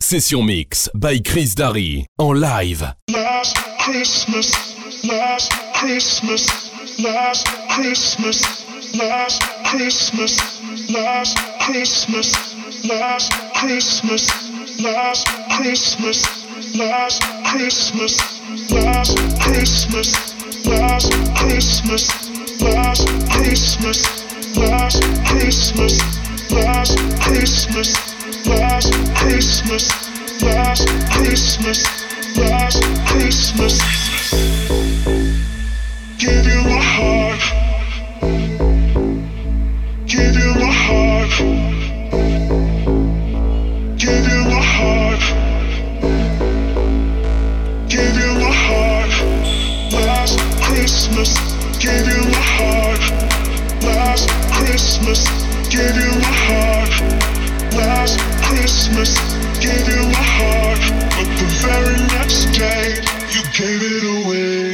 Session Mix by Chris Darry en live. Last Christmas, last Christmas, last Christmas, last Christmas, last Christmas, last Christmas, last Christmas, last Christmas, last Christmas, last Christmas, last Christmas, last Christmas, last Christmas last Christmas, last Christmas, last Christmas. Give you my heart, give you my heart, give you my heart, give you my heart. Last Christmas, give you my heart. Last Christmas, give you my heart. Last Christmas, gave you my heart, but the very next day, you gave it away.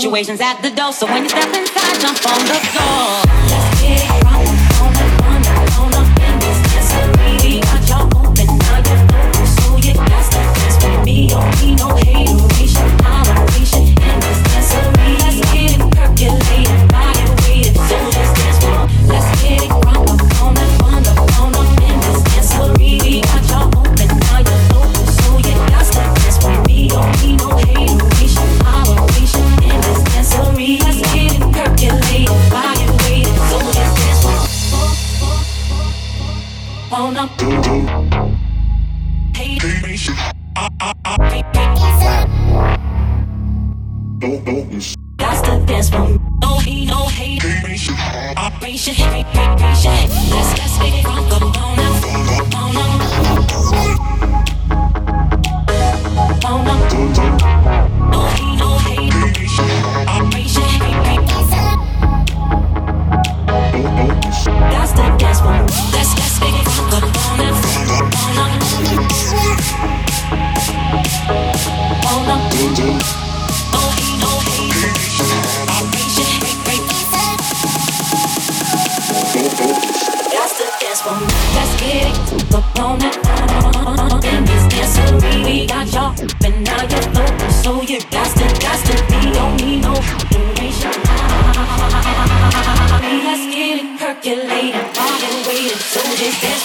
situations at the door. So when you step inside, jump on the floor. in this. We got y'all, but now you're so you got to, got to be. Don't need no duration. Let's get it I've been waiting, so just dance.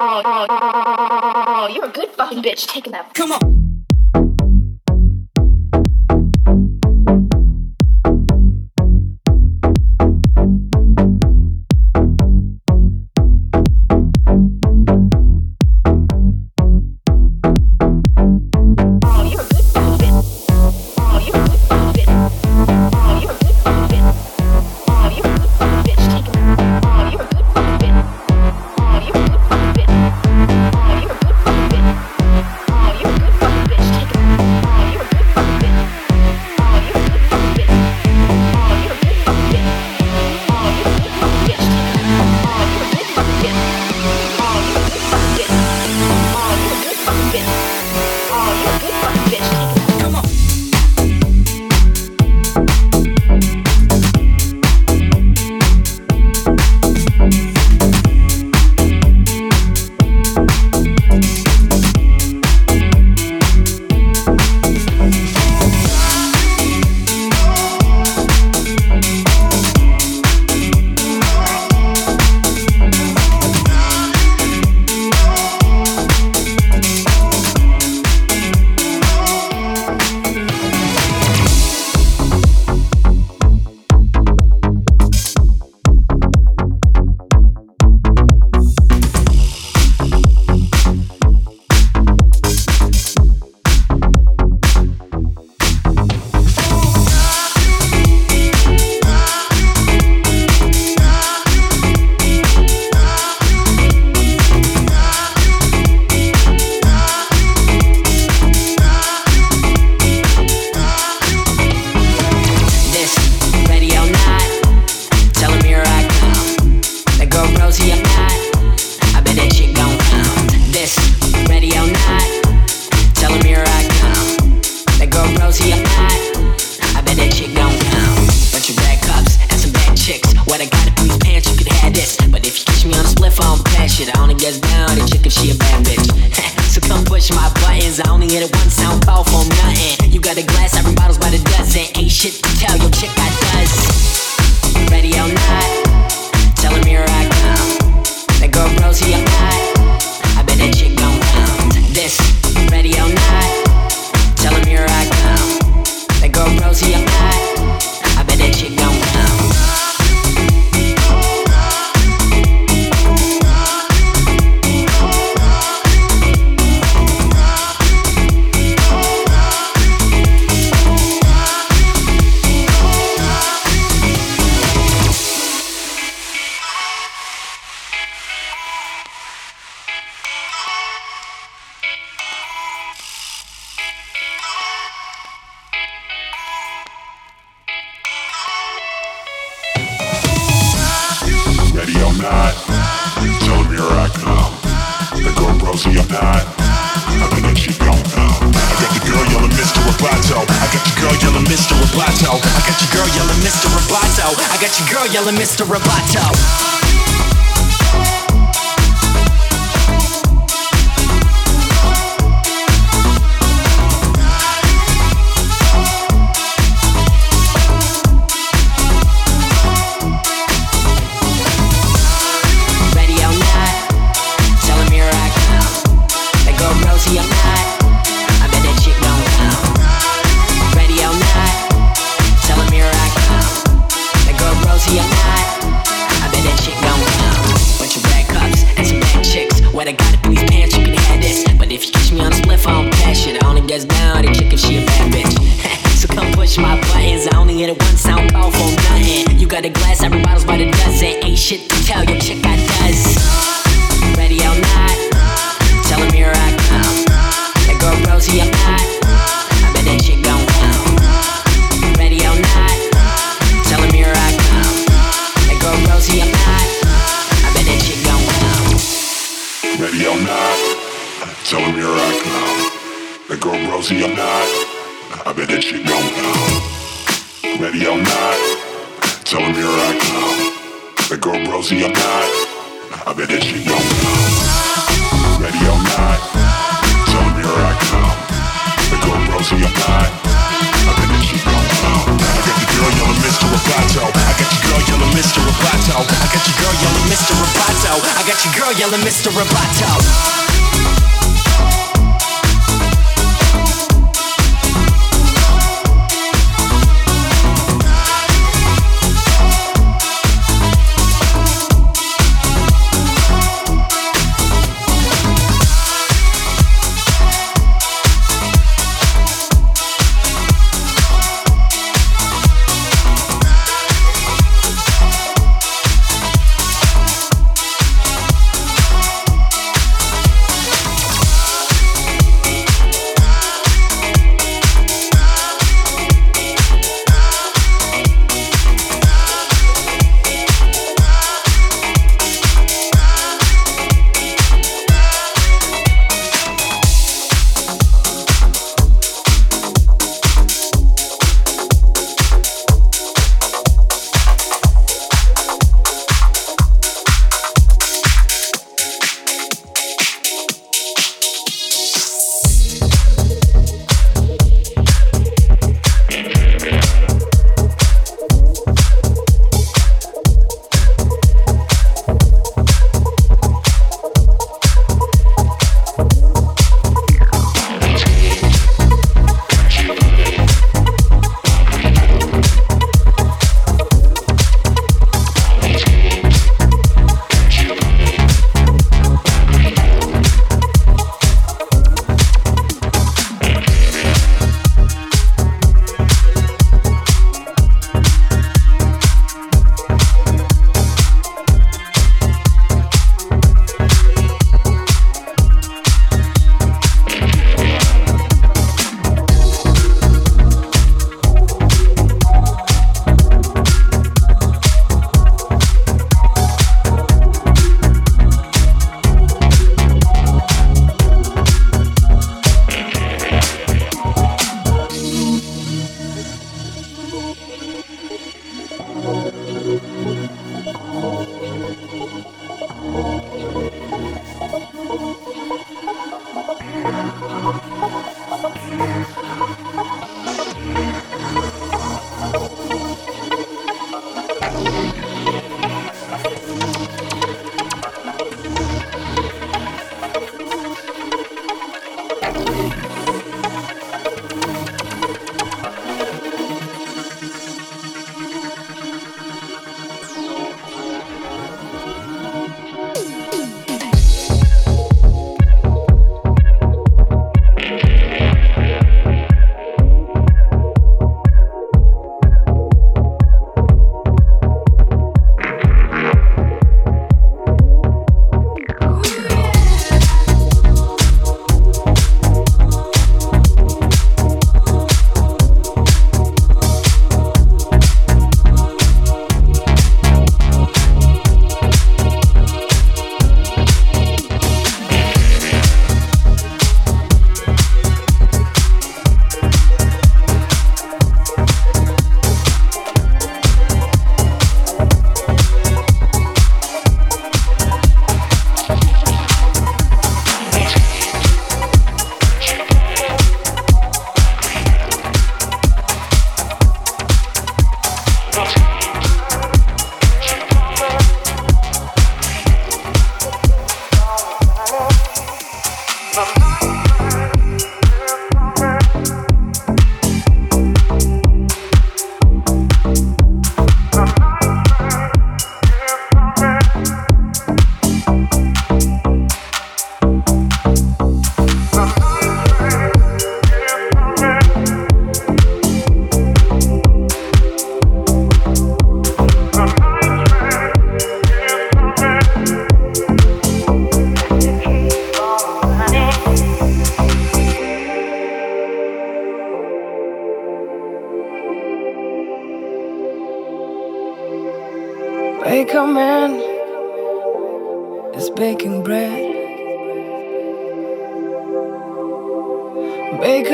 Oh, you're a good fucking bitch. Taking that. Come on.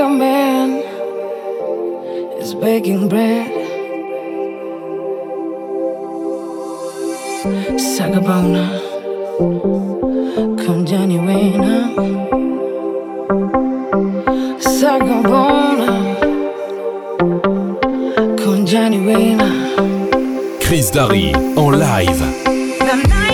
Baker man is baking bread. Sagabona, come January. Sagabona, come January. Chris Darry en live.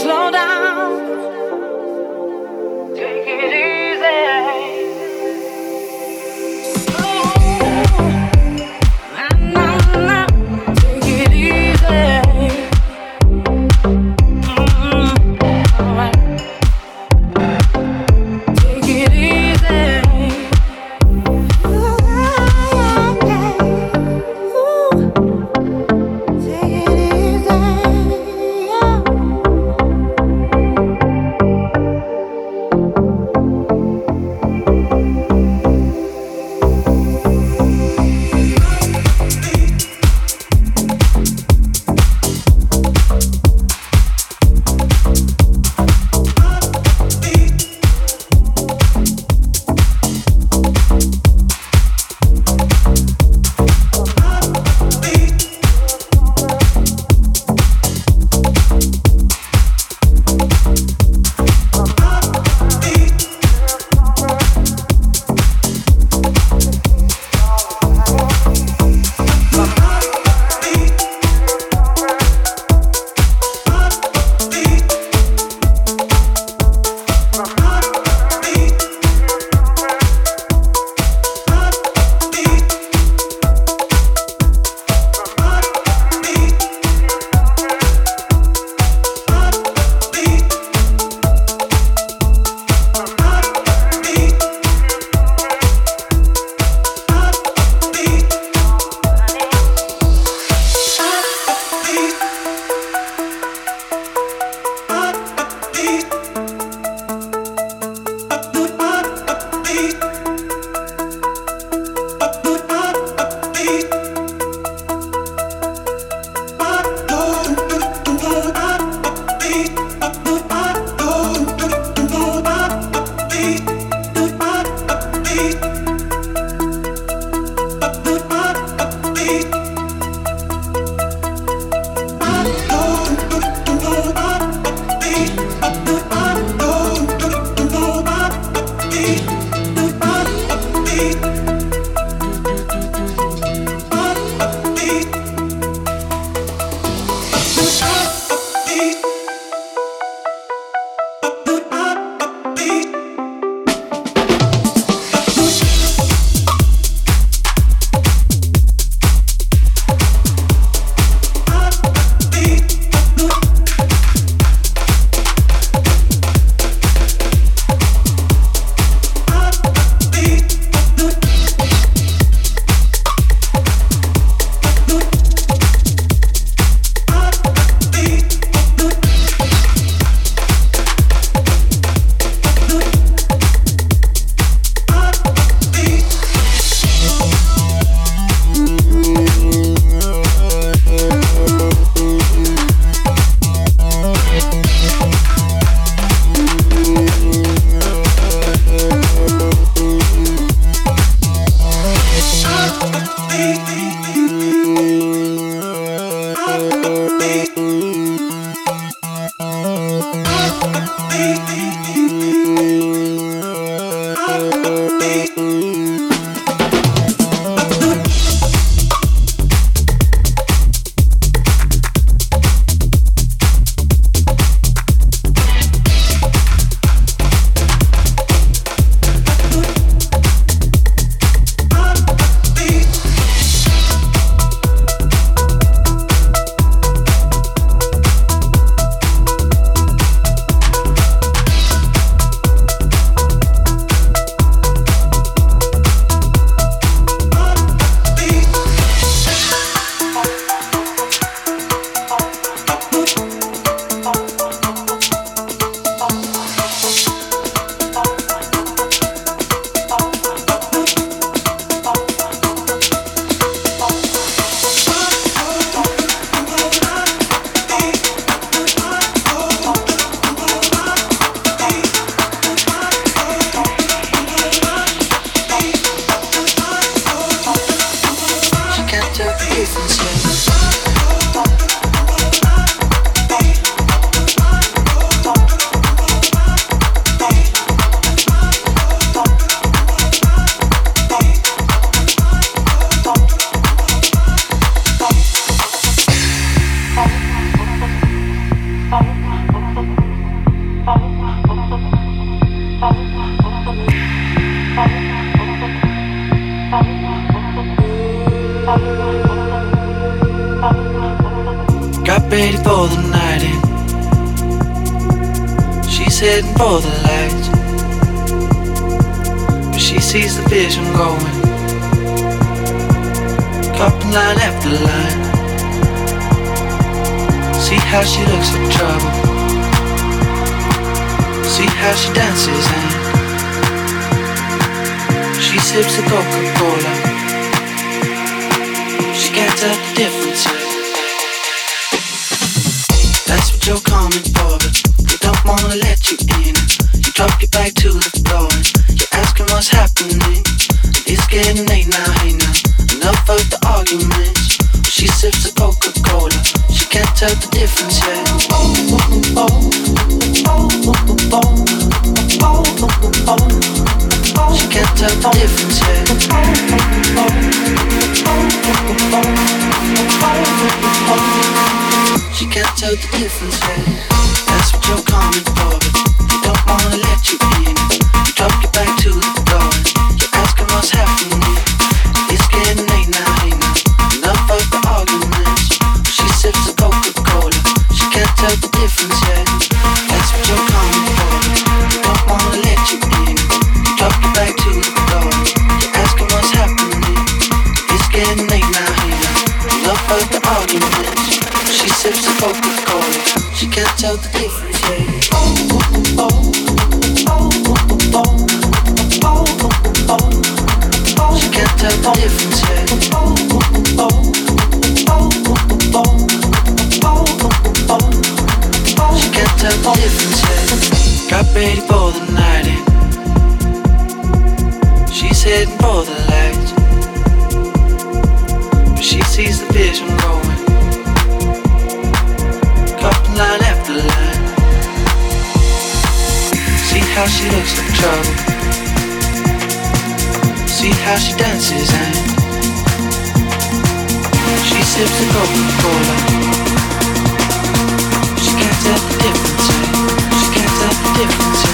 how she looks for trouble. See how she dances and she sips a Coca-Cola. She can't tell the difference. That's what you're coming for, but we don't wanna let you in. You drop your back to the floor you're asking what's happening. It's getting late now, hey now. Enough of the arguments. She sips the Coca-Cola. She can't tell the difference yet. She can't tell the difference yet. She can't tell the difference yet. That's what you're coming for, but we don't wanna let you in. You drop your back to the Can't the difference trouble. See how she dances and she sips the Coca-Cola. She can't tell the difference. eh? She can't tell the difference.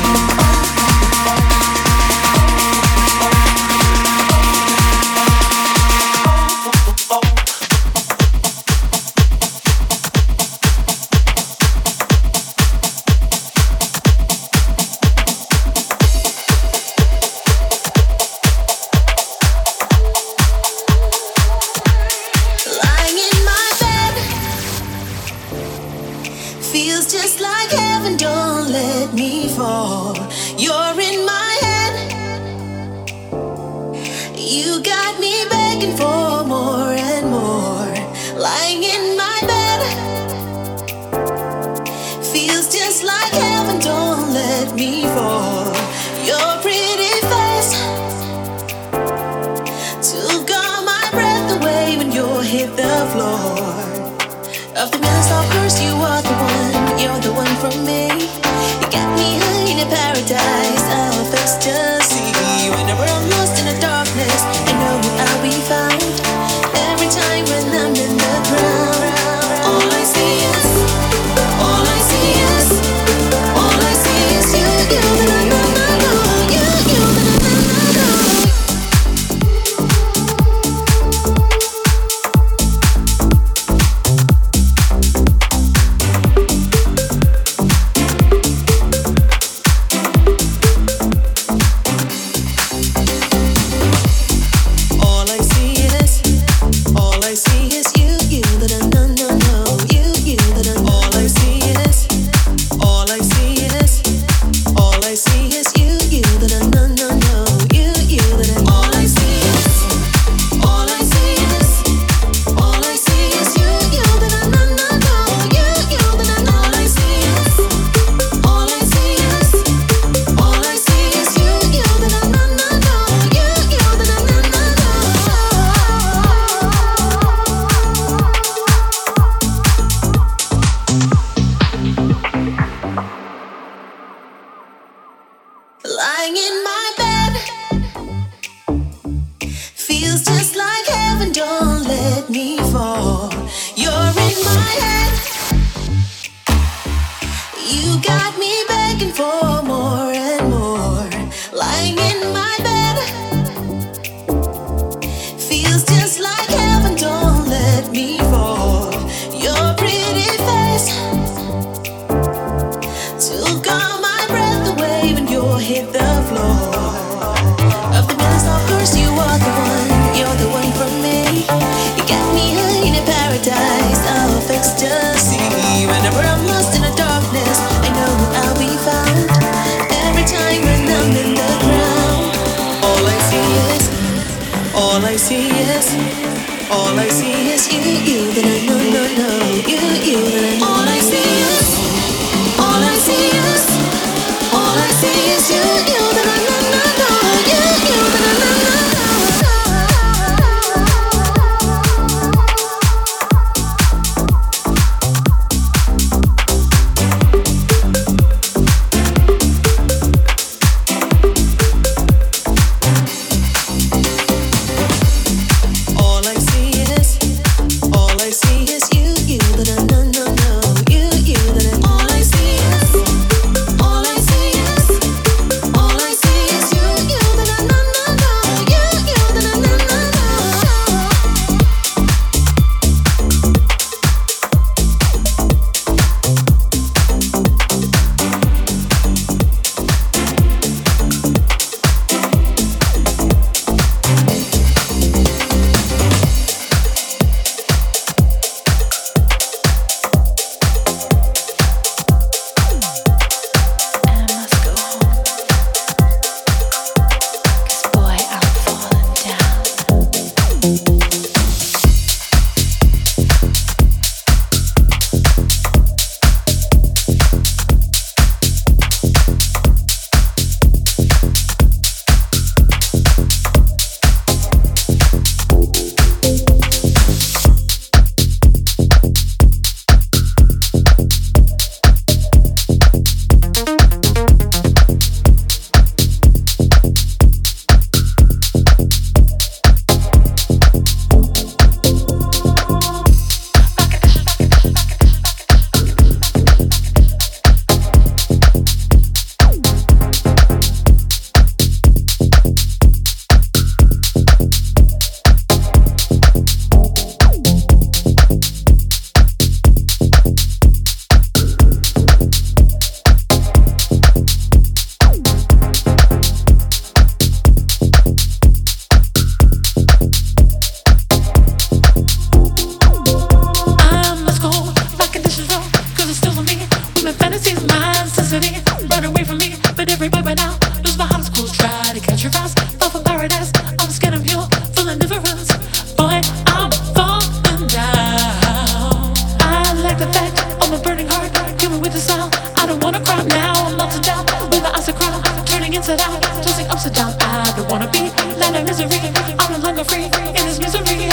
upside down, upside down. I don't wanna be land of misery. I'm no longer free in this misery.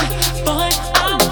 Boy, I'm